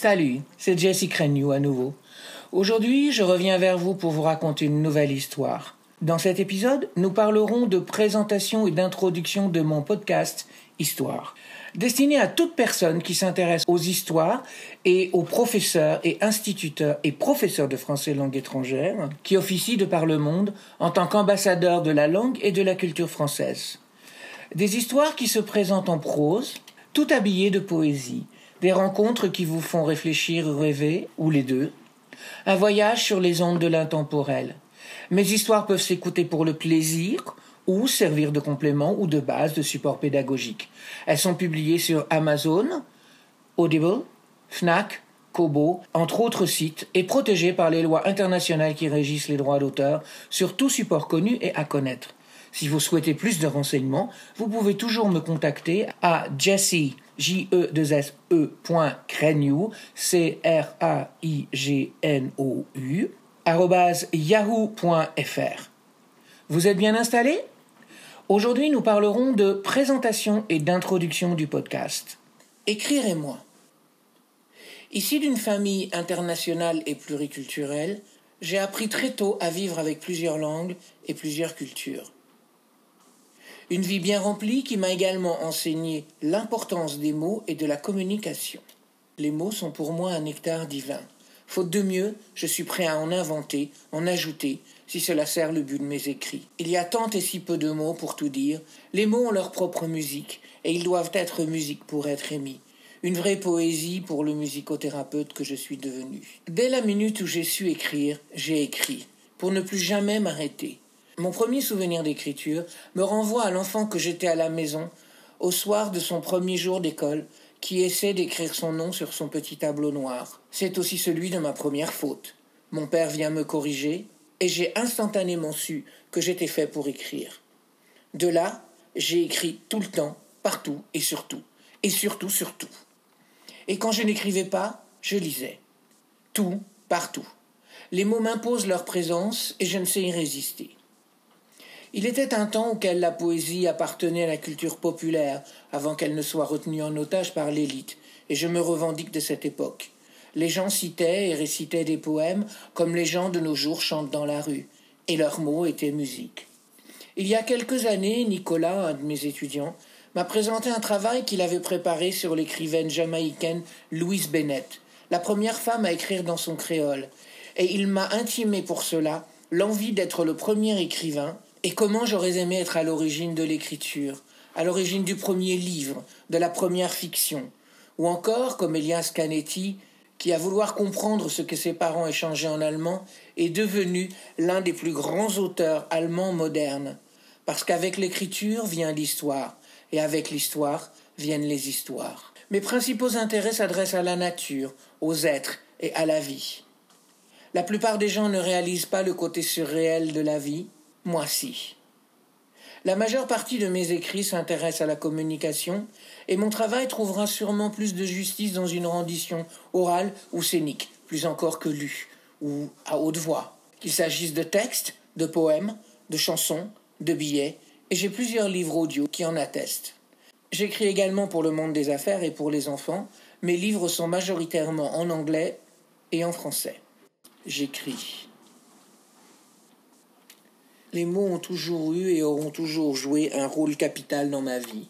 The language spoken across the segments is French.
Salut, c'est Jessie Crennew à nouveau. Aujourd'hui, je reviens vers vous pour vous raconter une nouvelle histoire. Dans cet épisode, nous parlerons de présentation et d'introduction de mon podcast Histoire, destiné à toute personne qui s'intéresse aux histoires et aux professeurs et instituteurs et professeurs de français langue étrangère qui officient de par le monde en tant qu'ambassadeurs de la langue et de la culture française. Des histoires qui se présentent en prose, tout habillées de poésie, des rencontres qui vous font réfléchir, rêver, ou les deux, un voyage sur les ondes de l'intemporel. Mes histoires peuvent s'écouter pour le plaisir ou servir de complément ou de base de support pédagogique. Elles sont publiées sur Amazon, Audible, Fnac, Kobo, entre autres sites, et protégées par les lois internationales qui régissent les droits d'auteur sur tout support connu et à connaître. Si vous souhaitez plus de renseignements, vous pouvez toujours me contacter à jesse j e s e c r a i g n o u yahoo.fr. Vous êtes bien installé? Aujourd'hui, nous parlerons de présentation et d'introduction du podcast. Écrirez-moi. Ici d'une famille internationale et pluriculturelle, j'ai appris très tôt à vivre avec plusieurs langues et plusieurs cultures. Une vie bien remplie qui m'a également enseigné l'importance des mots et de la communication. Les mots sont pour moi un nectar divin. Faute de mieux, je suis prêt à en inventer, en ajouter, si cela sert le but de mes écrits. Il y a tant et si peu de mots pour tout dire. Les mots ont leur propre musique, et ils doivent être musique pour être émis. Une vraie poésie pour le musicothérapeute que je suis devenu. Dès la minute où j'ai su écrire, j'ai écrit, pour ne plus jamais m'arrêter. Mon premier souvenir d'écriture me renvoie à l'enfant que j'étais à la maison, au soir de son premier jour d'école, qui essaie d'écrire son nom sur son petit tableau noir. C'est aussi celui de ma première faute. Mon père vient me corriger, et j'ai instantanément su que j'étais fait pour écrire. De là, j'ai écrit tout le temps, partout et surtout, et surtout, surtout. Et quand je n'écrivais pas, je lisais. Tout, partout. Les mots m'imposent leur présence et je ne sais y résister. Il était un temps auquel la poésie appartenait à la culture populaire, avant qu'elle ne soit retenue en otage par l'élite, et je me revendique de cette époque. Les gens citaient et récitaient des poèmes comme les gens de nos jours chantent dans la rue, et leurs mots étaient musique. Il y a quelques années, Nicolas, un de mes étudiants, m'a présenté un travail qu'il avait préparé sur l'écrivaine jamaïcaine Louise Bennett, la première femme à écrire dans son créole, et il m'a intimé pour cela l'envie d'être le premier écrivain et comment j'aurais aimé être à l'origine de l'écriture, à l'origine du premier livre, de la première fiction, ou encore, comme Elias Canetti, qui, à vouloir comprendre ce que ses parents échangeaient en allemand, est devenu l'un des plus grands auteurs allemands modernes, parce qu'avec l'écriture vient l'histoire, et avec l'histoire viennent les histoires. Mes principaux intérêts s'adressent à la nature, aux êtres et à la vie. La plupart des gens ne réalisent pas le côté surréel de la vie, moi si. La majeure partie de mes écrits s'intéresse à la communication, et mon travail trouvera sûrement plus de justice dans une rendition orale ou scénique, plus encore que lue, ou à haute voix, qu'il s'agisse de textes, de poèmes, de chansons, de billets, et j'ai plusieurs livres audio qui en attestent. J'écris également pour le monde des affaires et pour les enfants. Mes livres sont majoritairement en anglais et en français. J'écris. Les mots ont toujours eu et auront toujours joué un rôle capital dans ma vie.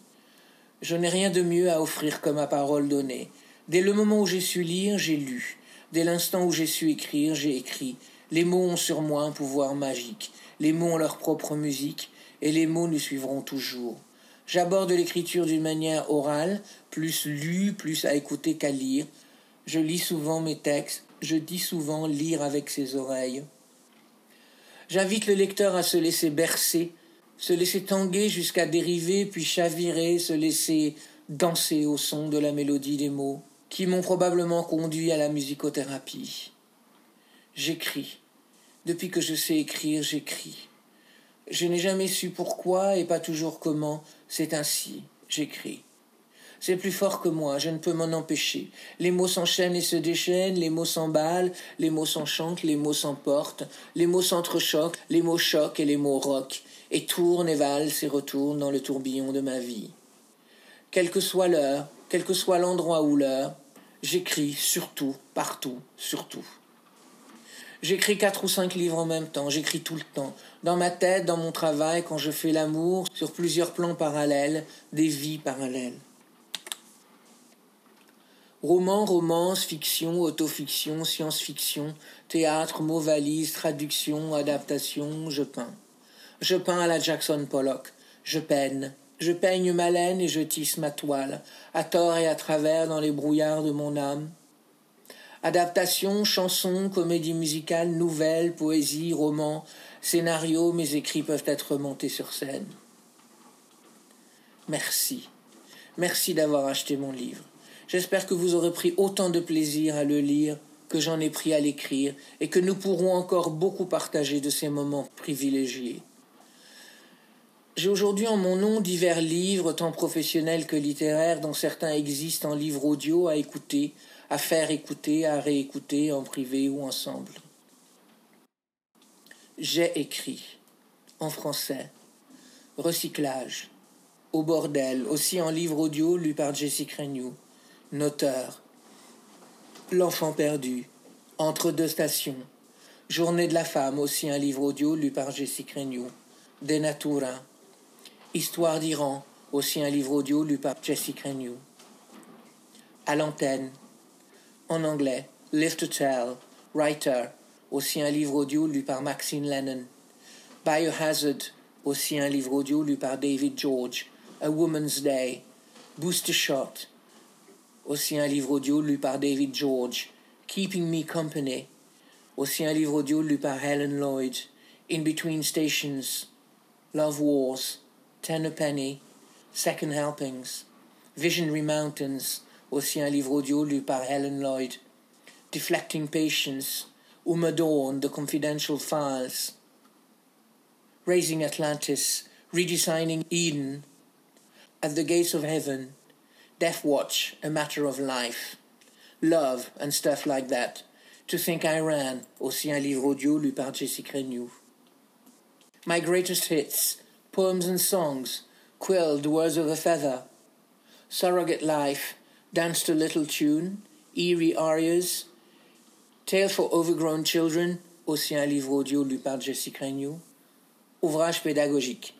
Je n'ai rien de mieux à offrir que ma parole donnée. Dès le moment où j'ai su lire, j'ai lu. Dès l'instant où j'ai su écrire, j'ai écrit. Les mots ont sur moi un pouvoir magique. Les mots ont leur propre musique, et les mots nous suivront toujours. J'aborde l'écriture d'une manière orale, plus lue, plus à écouter qu'à lire. Je lis souvent mes textes, je dis souvent lire avec ses oreilles. J'invite le lecteur à se laisser bercer, se laisser tanguer jusqu'à dériver, puis chavirer, se laisser danser au son de la mélodie des mots, qui m'ont probablement conduit à la musicothérapie. J'écris. Depuis que je sais écrire, j'écris. Je n'ai jamais su pourquoi et pas toujours comment, c'est ainsi, j'écris. C'est plus fort que moi, je ne peux m'en empêcher. Les mots s'enchaînent et se déchaînent, les mots s'emballent, les mots s'enchantent, les mots s'emportent, les mots s'entrechoquent, les mots choquent et les mots roquent, et tournent et valsent et retournent dans le tourbillon de ma vie. Quelle que soit l'heure, quel que soit l'endroit ou l'heure, J'écris surtout, partout, surtout. J'écris quatre ou cinq livres en même temps, j'écris tout le temps. Dans ma tête, dans mon travail, quand je fais l'amour, sur plusieurs plans parallèles, des vies parallèles. Romans, romance, fiction, autofiction, science-fiction, théâtre, mots valises, traduction, adaptation, je peins. Je peins à la Jackson Pollock. Je peine. Je peigne ma laine et je tisse ma toile, à tort et à travers dans les brouillards de mon âme. Adaptation, chanson, comédie musicale, nouvelle, poésie, roman, scénario, mes écrits peuvent être montés sur scène. Merci. Merci d'avoir acheté mon livre. J'espère que vous aurez pris autant de plaisir à le lire que j'en ai pris à l'écrire et que nous pourrons encore beaucoup partager de ces moments privilégiés. J'ai aujourd'hui en mon nom divers livres, tant professionnels que littéraires, dont certains existent en livre audio à écouter, à faire écouter, à réécouter en privé ou ensemble. J'ai écrit, en français, Recyclage, Au bordel, aussi en livre audio lu par Jessica Renew. Noteur. L'enfant perdu. Entre deux stations. Journée de la femme, aussi un livre audio lu par Jessica Renew. Denatura. Histoire d'Iran, aussi un livre audio lu par Jessica Renew. À l'antenne. En anglais. Live to Tell. Writer. Aussi un livre audio lu par Maxine Lennon. Biohazard. Aussi un livre audio lu par David George. A Woman's Day. Booster Shot aussi un livre audio lu par David George, Keeping Me Company, aussi un livre audio lu par Helen Lloyd, In Between Stations, Love Wars, Ten a Penny, Second Helpings, Visionary Mountains, aussi un livre audio lu par Helen Lloyd, Deflecting Patience, Uma Dawn, The Confidential Files, Raising Atlantis, Redesigning Eden, At the Gates of Heaven, Death Watch, A Matter of Life, Love and stuff like that. To Think I Ran, aussi un livre audio lu par Renew. My Greatest Hits, Poems and Songs, Quill, The Words of a Feather, Surrogate Life, Dance to Little Tune, Eerie Arias, Tale for Overgrown Children, aussi un livre audio lu par Renew. Ouvrage pédagogique.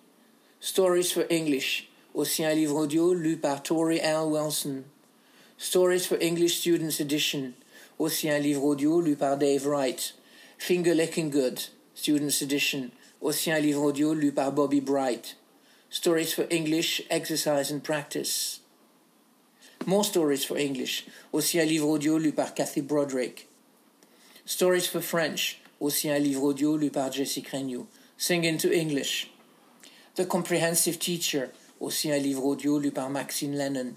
Stories for English, aussi un livre audio lu par Tori L. Wilson. Stories for English Students Edition, aussi un livre audio lu par Dave Wright. Finger Licking Good, Students Edition, aussi un livre audio lu par Bobby Bright. Stories for English, Exercise and Practice. More Stories for English, aussi un livre audio lu par Kathy Broderick. Stories for French, aussi un livre audio lu par Jessie Renew. Sing into English. The Comprehensive Teacher, aussi un livre audio lu par Maxine Lennon.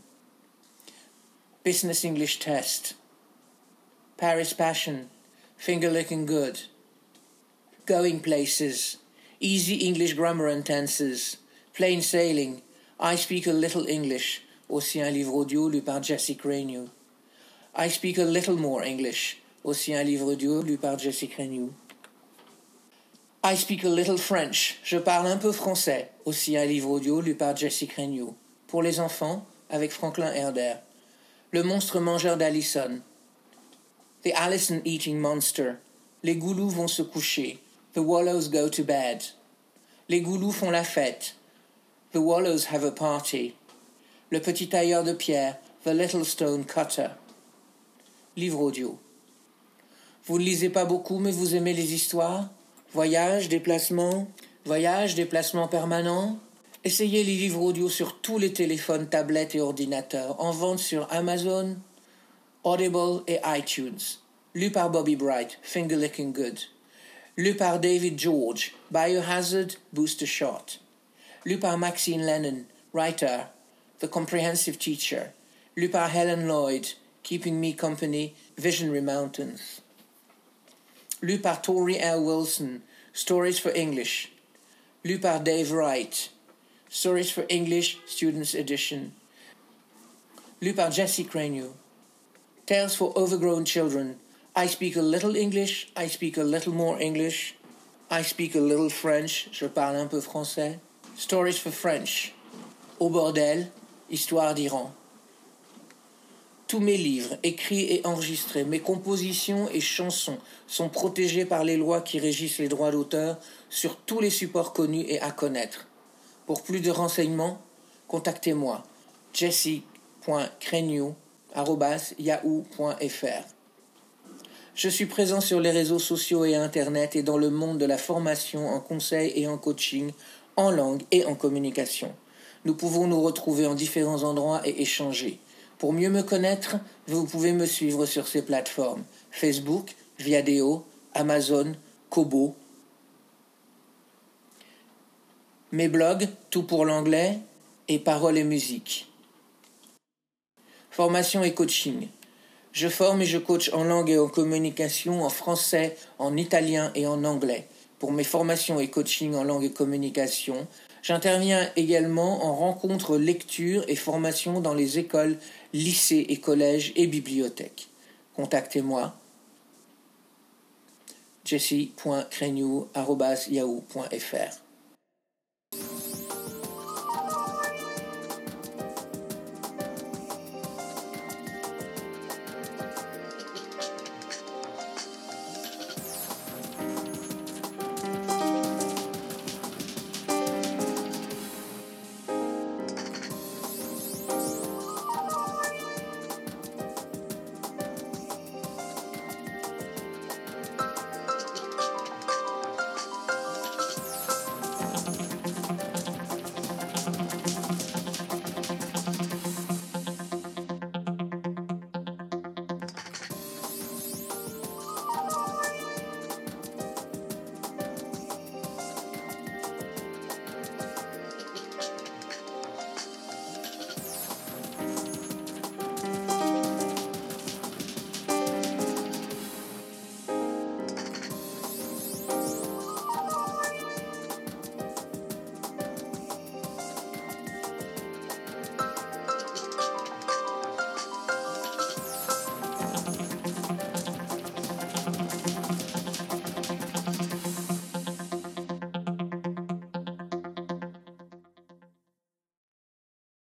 Business English Test. Paris Passion. Finger Licking Good. Going Places. Easy English Grammar and Tenses. Plain Sailing. I Speak a Little English. Aussi un livre audio lu par Jessica Renew. I Speak a Little More English. Aussi un livre audio lu par Jessica Renew. I speak a little French. Je parle un peu français. Aussi un livre audio lu par Jessica Renew. Pour les enfants, avec Franklin Herder. Le monstre mangeur d'Allison. The Allison Eating Monster. Les goulous vont se coucher. The wallows go to bed. Les goulous font la fête. The wallows have a party. Le petit tailleur de pierre. The Little Stone Cutter. Livre audio. Vous ne lisez pas beaucoup, mais vous aimez les histoires? Voyage, déplacement, voyage, déplacement permanent. Essayez les livres audio sur tous les téléphones, tablettes et ordinateurs, en vente sur Amazon, Audible et iTunes. Lu par Bobby Bright, Finger Licking Good. Lu par David George, Biohazard, Booster Shot. Lu par Maxine Lennon, Writer, The Comprehensive Teacher. Lu par Helen Lloyd, Keeping Me Company, Visionary Mountains lu par Tori L. Wilson, Stories for English, lu par Dave Wright, Stories for English Students Edition, lu par Jesse Cranio, Tales for Overgrown Children, I speak a little English, I speak a little more English, I speak a little French, je parle un peu français, Stories for French, Au bordel, Histoire d'Iran. Tous mes livres, écrits et enregistrés, mes compositions et chansons sont protégés par les lois qui régissent les droits d'auteur sur tous les supports connus et à connaître. Pour plus de renseignements, contactez-moi jesse.crenew.yahoo.fr. Je suis présent sur les réseaux sociaux et Internet et dans le monde de la formation en conseil et en coaching, en langue et en communication. Nous pouvons nous retrouver en différents endroits et échanger. Pour mieux me connaître, vous pouvez me suivre sur ces plateformes Facebook, Viadeo, Amazon, Kobo. Mes blogs, Tout pour l'anglais et Paroles et musique. Formation et coaching. Je forme et je coach en langue et en communication en français, en italien et en anglais. Pour mes formations et coaching en langue et communication, j'interviens également en rencontres, lecture et formation dans les écoles, lycées et collèges et bibliothèques. Contactez-moi jesse.crenew.yahoo.fr